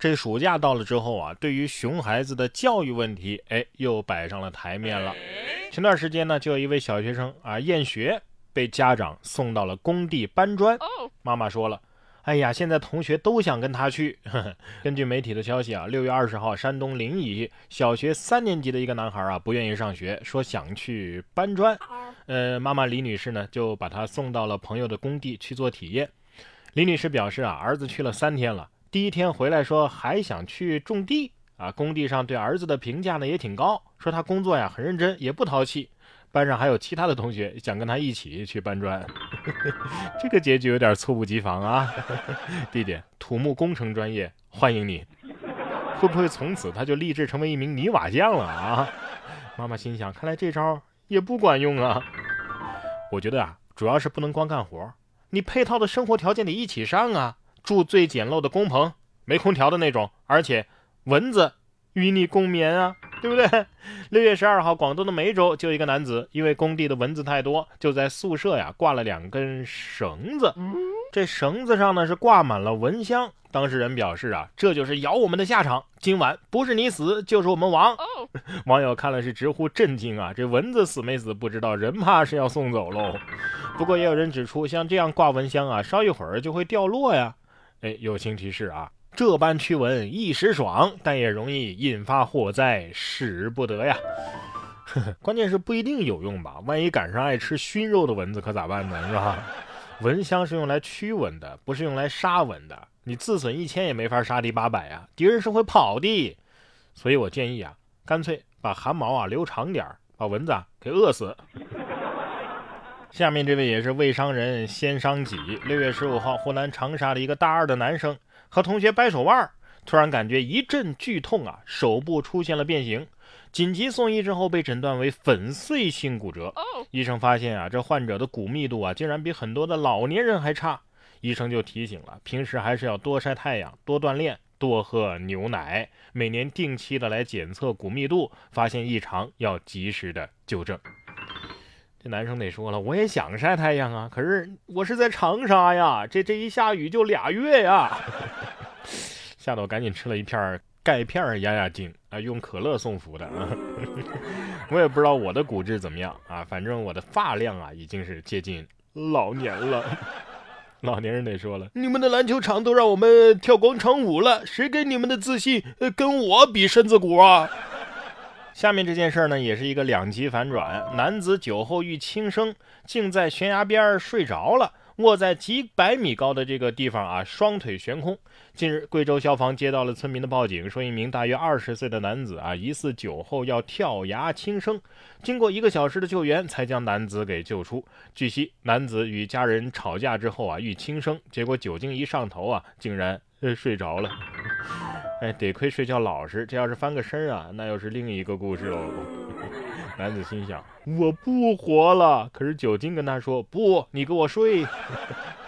这暑假到了之后啊，对于熊孩子的教育问题，哎，又摆上了台面了。前段时间呢，就有一位小学生啊厌学，被家长送到了工地搬砖。妈妈说了。哎呀，现在同学都想跟他去。根据媒体的消息啊，六月二十号，山东临沂小学三年级的一个男孩啊，不愿意上学，说想去搬砖。呃，妈妈李女士呢，就把他送到了朋友的工地去做体验。李女士表示啊，儿子去了三天了，第一天回来说还想去种地啊。工地上对儿子的评价呢也挺高，说他工作呀很认真，也不淘气。班上还有其他的同学想跟他一起去搬砖，这个结局有点猝不及防啊！弟弟，土木工程专业欢迎你，会不会从此他就立志成为一名泥瓦匠了啊？妈妈心想，看来这招也不管用啊！我觉得啊，主要是不能光干活，你配套的生活条件得一起上啊！住最简陋的工棚，没空调的那种，而且蚊子与你共眠啊！对不对？六月十二号，广东的梅州就一个男子，因为工地的蚊子太多，就在宿舍呀挂了两根绳子。这绳子上呢是挂满了蚊香。当事人表示啊，这就是咬我们的下场。今晚不是你死，就是我们亡。网友看了是直呼震惊啊！这蚊子死没死不知道，人怕是要送走喽。不过也有人指出，像这样挂蚊香啊，烧一会儿就会掉落呀。哎，友情提示啊。这般驱蚊一时爽，但也容易引发火灾，使不得呀。关键是不一定有用吧？万一赶上爱吃熏肉的蚊子，可咋办呢？是吧？蚊香是用来驱蚊的，不是用来杀蚊的。你自损一千也没法杀敌八百呀，敌人是会跑的。所以我建议啊，干脆把汗毛啊留长点把蚊子啊给饿死。下面这位也是未伤人先伤己。六月十五号，湖南长沙的一个大二的男生。和同学掰手腕，突然感觉一阵剧痛啊，手部出现了变形，紧急送医之后被诊断为粉碎性骨折。医生发现啊，这患者的骨密度啊，竟然比很多的老年人还差。医生就提醒了，平时还是要多晒太阳、多锻炼、多喝牛奶，每年定期的来检测骨密度，发现异常要及时的纠正。这男生得说了，我也想晒太阳啊，可是我是在长沙呀，这这一下雨就俩月呀，吓得我赶紧吃了一片钙片压压惊啊，用可乐送服的啊。我也不知道我的骨质怎么样啊，反正我的发量啊已经是接近老年了。老年人得说了，你们的篮球场都让我们跳广场舞了，谁给你们的自信跟我比身子骨啊？下面这件事呢，也是一个两极反转。男子酒后欲轻生，竟在悬崖边睡着了，卧在几百米高的这个地方啊，双腿悬空。近日，贵州消防接到了村民的报警，说一名大约二十岁的男子啊，疑似酒后要跳崖轻生。经过一个小时的救援，才将男子给救出。据悉，男子与家人吵架之后啊，欲轻生，结果酒精一上头啊，竟然呃睡着了。哎，得亏睡觉老实，这要是翻个身啊，那又是另一个故事喽。男子心想：我不活了。可是酒精跟他说：不，你给我睡。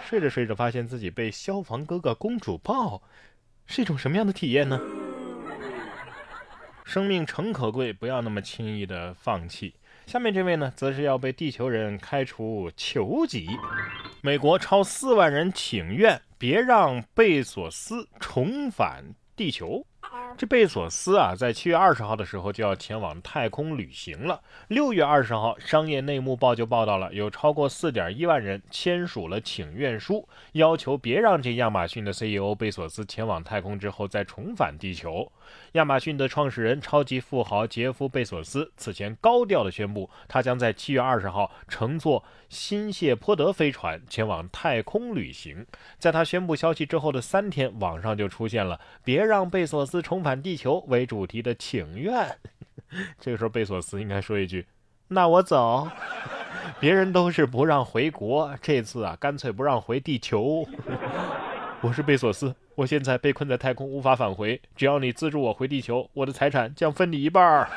睡着睡着，发现自己被消防哥哥公主抱，是一种什么样的体验呢？生命诚可贵，不要那么轻易的放弃。下面这位呢，则是要被地球人开除球籍。美国超四万人请愿，别让贝索斯重返。地球，这贝索斯啊，在七月二十号的时候就要前往太空旅行了。六月二十号，商业内幕报就报道了，有超过四点一万人签署了请愿书，要求别让这亚马逊的 CEO 贝索斯前往太空之后再重返地球。亚马逊的创始人、超级富豪杰夫·贝索斯此前高调地宣布，他将在七月二十号乘坐新谢泼德飞船前往太空旅行。在他宣布消息之后的三天，网上就出现了“别让贝索斯重反地球”为主题的请愿。这个时候，贝索斯应该说一句：“那我走。”别人都是不让回国，这次啊，干脆不让回地球。我是贝索斯。我现在被困在太空，无法返回。只要你资助我回地球，我的财产将分你一半。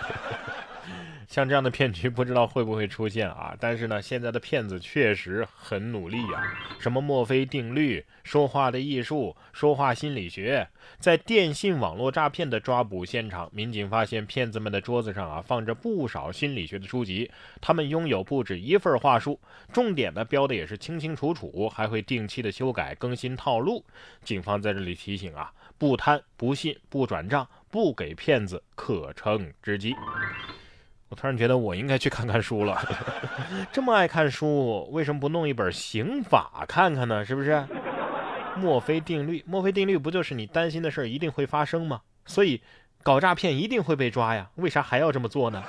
像这样的骗局不知道会不会出现啊？但是呢，现在的骗子确实很努力呀。什么墨菲定律、说话的艺术、说话心理学，在电信网络诈骗的抓捕现场，民警发现骗子们的桌子上啊放着不少心理学的书籍，他们拥有不止一份话术，重点的标的也是清清楚楚，还会定期的修改更新套路。警方在这里提醒啊。不贪不信不转账不给骗子可乘之机。我突然觉得我应该去看看书了，这么爱看书，为什么不弄一本刑法看看呢？是不是？墨菲定律，墨菲定律不就是你担心的事儿一定会发生吗？所以搞诈骗一定会被抓呀，为啥还要这么做呢？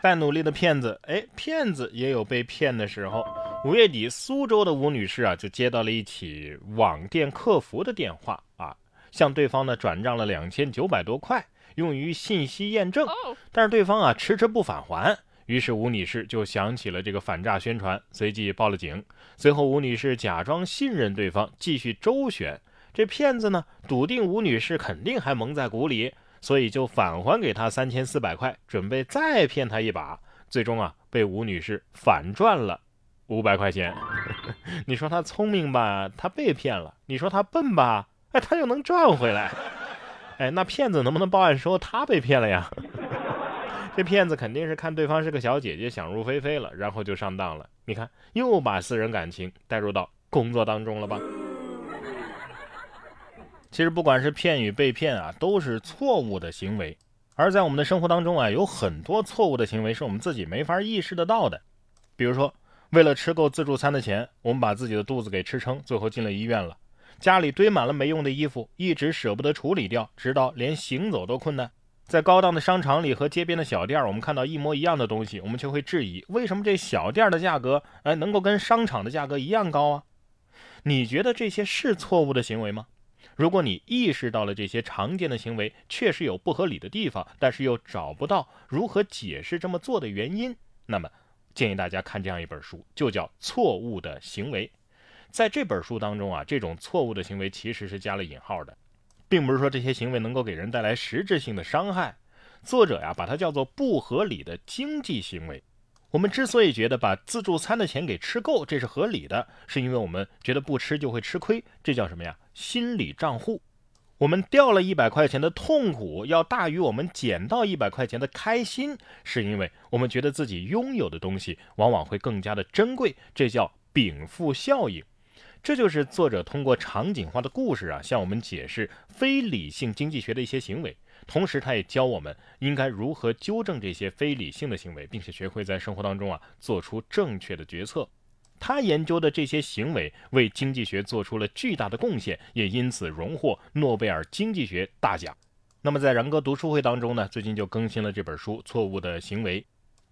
再努力的骗子，哎，骗子也有被骗的时候。五月底，苏州的吴女士啊，就接到了一起网店客服的电话啊，向对方呢转账了两千九百多块，用于信息验证，但是对方啊迟迟不返还，于是吴女士就想起了这个反诈宣传，随即报了警。随后，吴女士假装信任对方，继续周旋。这骗子呢，笃定吴女士肯定还蒙在鼓里，所以就返还给她三千四百块，准备再骗她一把。最终啊，被吴女士反赚了。五百块钱，你说他聪明吧，他被骗了；你说他笨吧，哎，他又能赚回来。哎，那骗子能不能报案说他被骗了呀？这骗子肯定是看对方是个小姐姐，想入非非了，然后就上当了。你看，又把私人感情带入到工作当中了吧？其实不管是骗与被骗啊，都是错误的行为。而在我们的生活当中啊，有很多错误的行为是我们自己没法意识得到的，比如说。为了吃够自助餐的钱，我们把自己的肚子给吃撑，最后进了医院了。家里堆满了没用的衣服，一直舍不得处理掉，直到连行走都困难。在高档的商场里和街边的小店，我们看到一模一样的东西，我们却会质疑：为什么这小店的价格，哎，能够跟商场的价格一样高啊？你觉得这些是错误的行为吗？如果你意识到了这些常见的行为确实有不合理的地方，但是又找不到如何解释这么做的原因，那么。建议大家看这样一本书，就叫《错误的行为》。在这本书当中啊，这种错误的行为其实是加了引号的，并不是说这些行为能够给人带来实质性的伤害。作者呀，把它叫做不合理的经济行为。我们之所以觉得把自助餐的钱给吃够，这是合理的，是因为我们觉得不吃就会吃亏，这叫什么呀？心理账户。我们掉了一百块钱的痛苦要大于我们捡到一百块钱的开心，是因为我们觉得自己拥有的东西往往会更加的珍贵，这叫禀赋效应。这就是作者通过场景化的故事啊，向我们解释非理性经济学的一些行为，同时他也教我们应该如何纠正这些非理性的行为，并且学会在生活当中啊做出正确的决策。他研究的这些行为为经济学做出了巨大的贡献，也因此荣获诺贝尔经济学大奖。那么在然哥读书会当中呢，最近就更新了这本书《错误的行为》，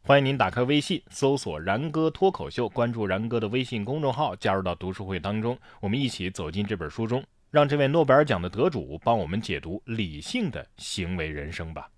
欢迎您打开微信搜索“然哥脱口秀”，关注然哥的微信公众号，加入到读书会当中，我们一起走进这本书中，让这位诺贝尔奖的得主帮我们解读理性的行为人生吧。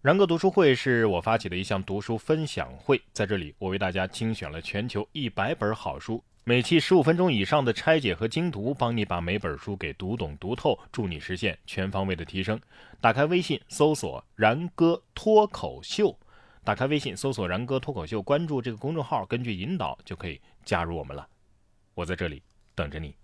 然哥读书会是我发起的一项读书分享会，在这里我为大家精选了全球一百本好书，每期十五分钟以上的拆解和精读，帮你把每本书给读懂读透，助你实现全方位的提升。打开微信搜索“然哥脱口秀”，打开微信搜索“然哥脱口秀”，关注这个公众号，根据引导就可以加入我们了。我在这里等着你。